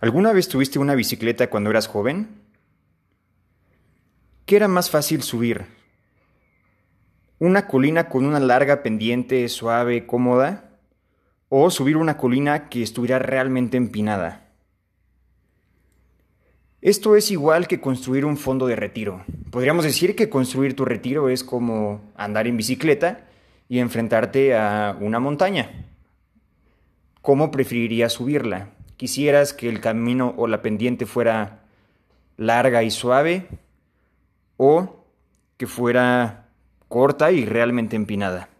¿Alguna vez tuviste una bicicleta cuando eras joven? ¿Qué era más fácil subir? ¿Una colina con una larga pendiente suave, cómoda? ¿O subir una colina que estuviera realmente empinada? Esto es igual que construir un fondo de retiro. Podríamos decir que construir tu retiro es como andar en bicicleta y enfrentarte a una montaña. ¿Cómo preferirías subirla? Quisieras que el camino o la pendiente fuera larga y suave o que fuera corta y realmente empinada.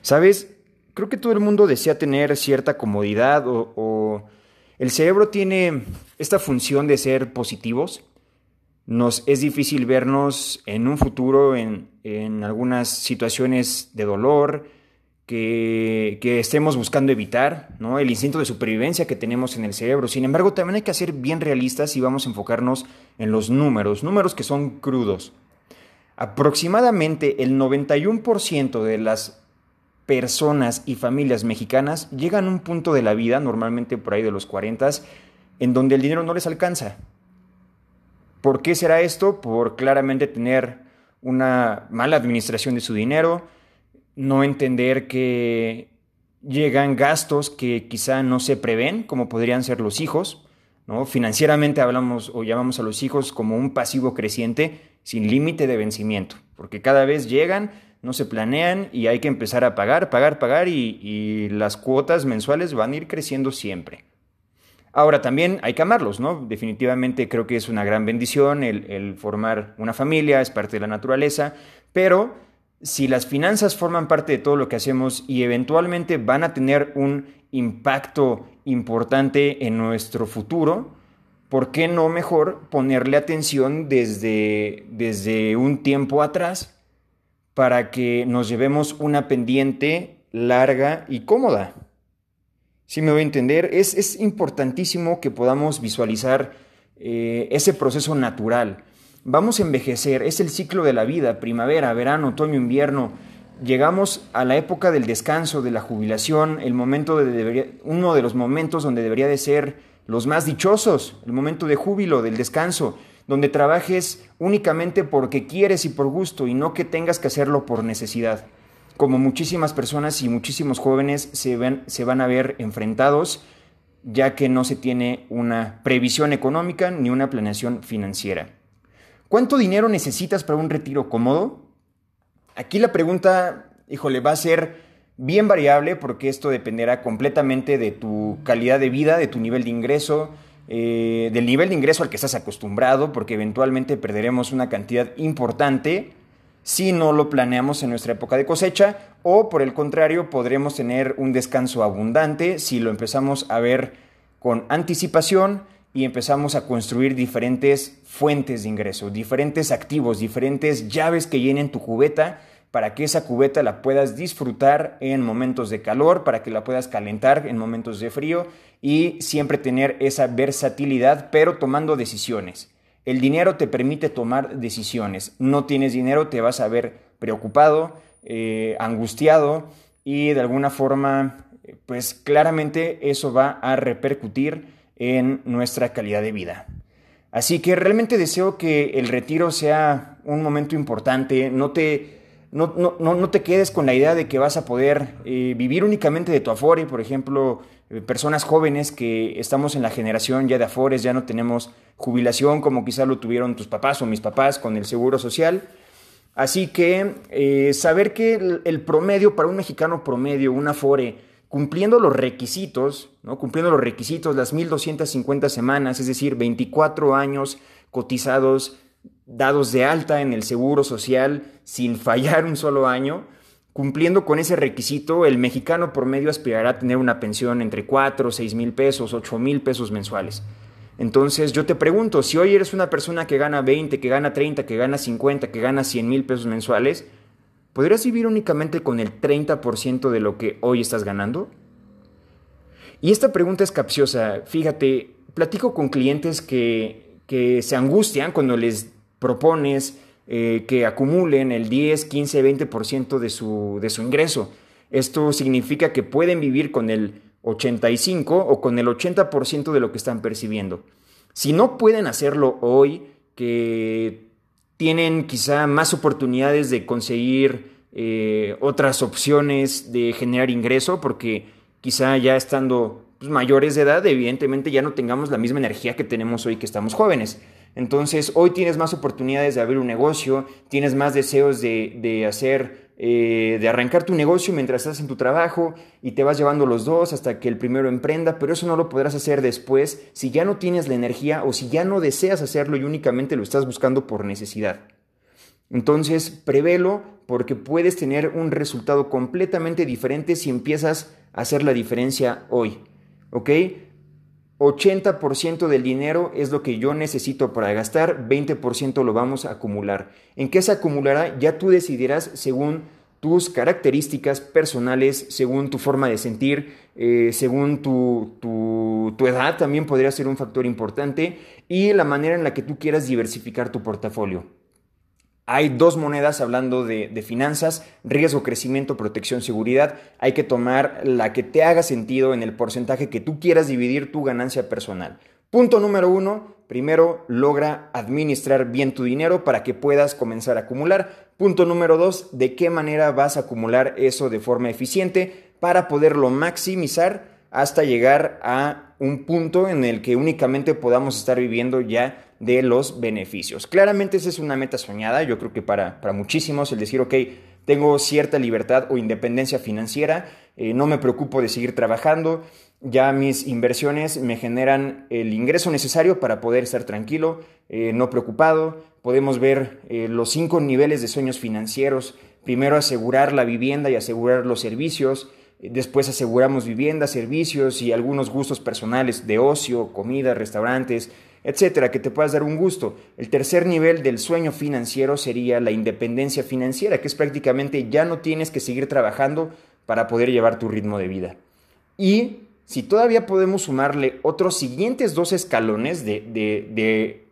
¿Sabes? Creo que todo el mundo desea tener cierta comodidad o, el cerebro tiene esta función de ser positivos. Nos es difícil vernos en un futuro en, en algunas situaciones de dolor, que, estemos buscando evitar, ¿no? el instinto de supervivencia que tenemos en el cerebro. Sin embargo, también hay que ser bien realistas y vamos a enfocarnos en los números, números que son crudos. Aproximadamente el 91% de las personas y familias mexicanas llegan a un punto de la vida, normalmente por ahí de los 40, en donde el dinero no les alcanza. ¿Por qué será esto? Por claramente tener una mala administración de su dinero, no entender que llegan gastos que quizá no se prevén, como podrían ser los hijos. ¿no? Financieramente hablamos o llamamos a los hijos como un pasivo creciente sin límite de vencimiento, porque cada vez llegan, no se planean y hay que empezar a pagar, pagar, pagar y, las cuotas mensuales van a ir creciendo siempre. Ahora también hay que amarlos, ¿no? Definitivamente creo que es una gran bendición el formar una familia, es parte de la naturaleza, pero si las finanzas forman parte de todo lo que hacemos y eventualmente van a tener un impacto importante en nuestro futuro, ¿por qué no mejor ponerle atención desde, desde un tiempo atrás para que nos llevemos una pendiente larga y cómoda? Si me voy a entender, es, importantísimo que podamos visualizar eh, ese proceso natural Vamos a envejecer, es el ciclo de la vida, primavera, verano, otoño, invierno. Llegamos a la época del descanso, de la jubilación, el momento de uno de los momentos donde debería de ser los más dichosos, el momento de júbilo, del descanso, donde trabajes únicamente porque quieres y por gusto y no que tengas que hacerlo por necesidad. Como muchísimas personas y muchísimos jóvenes se, se van a ver enfrentados ya que no se tiene una previsión económica ni una planeación financiera. ¿Cuánto dinero necesitas para un retiro cómodo? Aquí la pregunta, híjole, va a ser bien variable porque esto dependerá completamente de tu calidad de vida, de tu nivel de ingreso, eh, del nivel de ingreso al que estás acostumbrado, porque eventualmente perderemos una cantidad importante si no lo planeamos en nuestra época de cosecha, o por el contrario, podremos tener un descanso abundante si lo empezamos a ver con anticipación y empezamos a construir diferentes fuentes de ingreso, diferentes activos, diferentes llaves que llenen tu cubeta para que esa cubeta la puedas disfrutar en momentos de calor, para que la puedas calentar en momentos de frío y siempre tener esa versatilidad, pero tomando decisiones. El dinero te permite tomar decisiones. No tienes dinero, te vas a ver preocupado, eh, angustiado y de alguna forma, pues claramente eso va a repercutir en nuestra calidad de vida. Así que realmente deseo que el retiro sea un momento importante, no te, no, no, te quedes con la idea de que vas a poder eh, vivir únicamente de tu afore, por ejemplo, eh, personas jóvenes que estamos en la generación ya de afores, ya no tenemos jubilación como quizás lo tuvieron tus papás o mis papás con el seguro social. Así que eh, saber que el, el promedio para un mexicano promedio, un afore, cumpliendo los requisitos, ¿no? cumpliendo los requisitos, las 1250 semanas, es decir, 24 años cotizados, dados de alta en el seguro social sin fallar un solo año, cumpliendo con ese requisito, el mexicano promedio aspirará a tener una pensión entre 4, 6 mil pesos, 8 mil pesos mensuales. Entonces yo te pregunto, si hoy eres una persona que gana 20, que gana 30, que gana 50, que gana 100 mil pesos mensuales, ¿podrías vivir únicamente con el 30% de lo que hoy estás ganando? Y esta pregunta es capciosa. Fíjate, platico con clientes que, que se angustian cuando les propones eh, que acumulen el 10, 15, 20% de su, de su ingreso. Esto significa que pueden vivir con el 85 o con el 80% de lo que están percibiendo. Si no pueden hacerlo hoy, que tienen quizá más oportunidades de conseguir eh, otras opciones de generar ingreso, porque quizá ya estando pues, mayores de edad, evidentemente ya no tengamos la misma energía que tenemos hoy que estamos jóvenes. Entonces, hoy tienes más oportunidades de abrir un negocio, tienes más deseos de, de hacer, eh, de arrancar tu negocio mientras estás en tu trabajo y te vas llevando los dos hasta que el primero emprenda, pero eso no lo podrás hacer después si ya no tienes la energía o si ya no deseas hacerlo y únicamente lo estás buscando por necesidad. Entonces, prevelo porque puedes tener un resultado completamente diferente si empiezas a hacer la diferencia hoy. ¿Ok? 80% del dinero es lo que yo necesito para gastar, 20% lo vamos a acumular. ¿En qué se acumulará? Ya tú decidirás según tus características personales, según tu forma de sentir, eh, según tu, tu edad también podría ser un factor importante y la manera en la que tú quieras diversificar tu portafolio. Hay dos monedas hablando de, finanzas, riesgo, crecimiento, protección, seguridad. Hay que tomar la que te haga sentido en el porcentaje que tú quieras dividir tu ganancia personal. Punto número uno, primero logra administrar bien tu dinero para que puedas comenzar a acumular. Punto número dos, de qué manera vas a acumular eso de forma eficiente para poderlo maximizar hasta llegar a un punto en el que únicamente podamos estar viviendo ya de los beneficios. Claramente esa es una meta soñada, yo creo que para, para muchísimos el decir, ok, tengo cierta libertad o independencia financiera, eh, no me preocupo de seguir trabajando, ya mis inversiones me generan el ingreso necesario para poder estar tranquilo, eh, no preocupado, podemos ver eh, los cinco niveles de sueños financieros, primero asegurar la vivienda y asegurar los servicios, Después aseguramos vivienda, servicios y algunos gustos personales de ocio, comida, restaurantes, etcétera, que te puedas dar un gusto. El tercer nivel del sueño financiero sería la independencia financiera, que es prácticamente ya no tienes que seguir trabajando para poder llevar tu ritmo de vida. Y si todavía podemos sumarle otros siguientes dos escalones de, de, de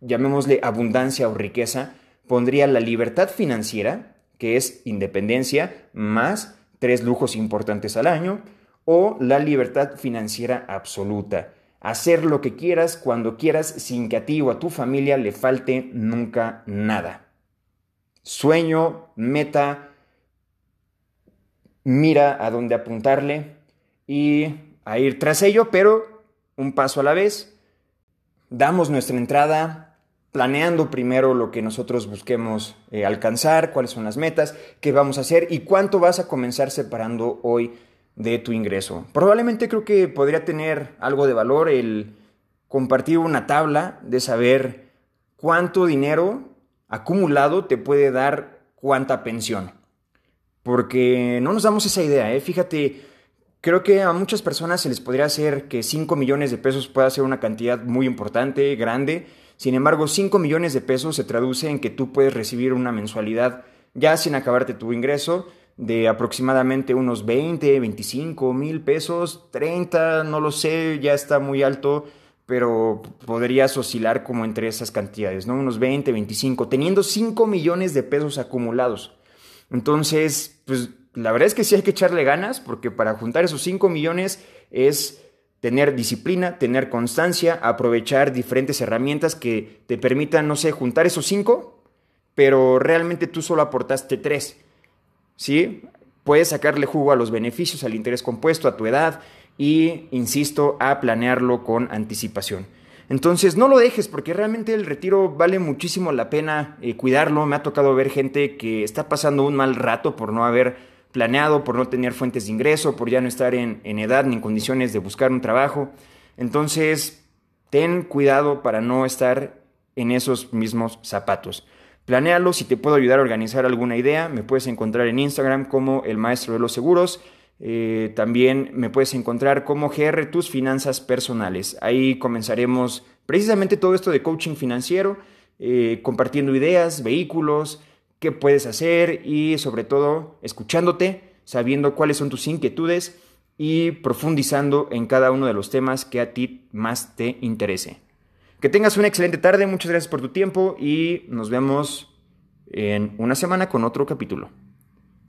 llamémosle abundancia o riqueza, pondría la libertad financiera, que es independencia, más tres lujos importantes al año, o la libertad financiera absoluta. Hacer lo que quieras cuando quieras sin que a ti o a tu familia le falte nunca nada. Sueño, meta, mira a dónde apuntarle y a ir tras ello, pero un paso a la vez. Damos nuestra entrada planeando primero lo que nosotros busquemos eh, alcanzar, cuáles son las metas, qué vamos a hacer y cuánto vas a comenzar separando hoy de tu ingreso. Probablemente creo que podría tener algo de valor el compartir una tabla de saber cuánto dinero acumulado te puede dar cuánta pensión. Porque no nos damos esa idea, ¿eh? Fíjate, creo que a muchas personas se les podría hacer que 5 millones de pesos pueda ser una cantidad muy importante, grande, sin embargo, 5 millones de pesos se traduce en que tú puedes recibir una mensualidad ya sin acabarte tu ingreso de aproximadamente unos 20, 25 mil pesos, 30, no lo sé, ya está muy alto, pero podrías oscilar como entre esas cantidades, ¿no? Unos 20, 25, teniendo 5 millones de pesos acumulados. Entonces, pues la verdad es que sí hay que echarle ganas, porque para juntar esos 5 millones es tener disciplina, tener constancia, aprovechar diferentes herramientas que te permitan, no sé, juntar esos cinco, pero realmente tú solo aportaste tres. ¿Sí? Puedes sacarle jugo a los beneficios, al interés compuesto, a tu edad y, insisto, a planearlo con anticipación. Entonces no lo dejes porque realmente el retiro vale muchísimo la pena eh, cuidarlo. Me ha tocado ver gente que está pasando un mal rato por no haber planeado, por no tener fuentes de ingreso, por ya no estar en, edad ni en condiciones de buscar un trabajo. Entonces, ten cuidado para no estar en esos mismos zapatos. Planéalo, si te puedo ayudar a organizar alguna idea, me puedes encontrar en Instagram como el maestro de los seguros. Eh, también me puedes encontrar como GR Tus Finanzas Personales. Ahí comenzaremos precisamente todo esto de coaching financiero, eh, compartiendo ideas, vehículos, qué puedes hacer y sobre todo escuchándote, sabiendo cuáles son tus inquietudes y profundizando en cada uno de los temas que a ti más te interese. Que tengas una excelente tarde, muchas gracias por tu tiempo y nos vemos en una semana con otro capítulo.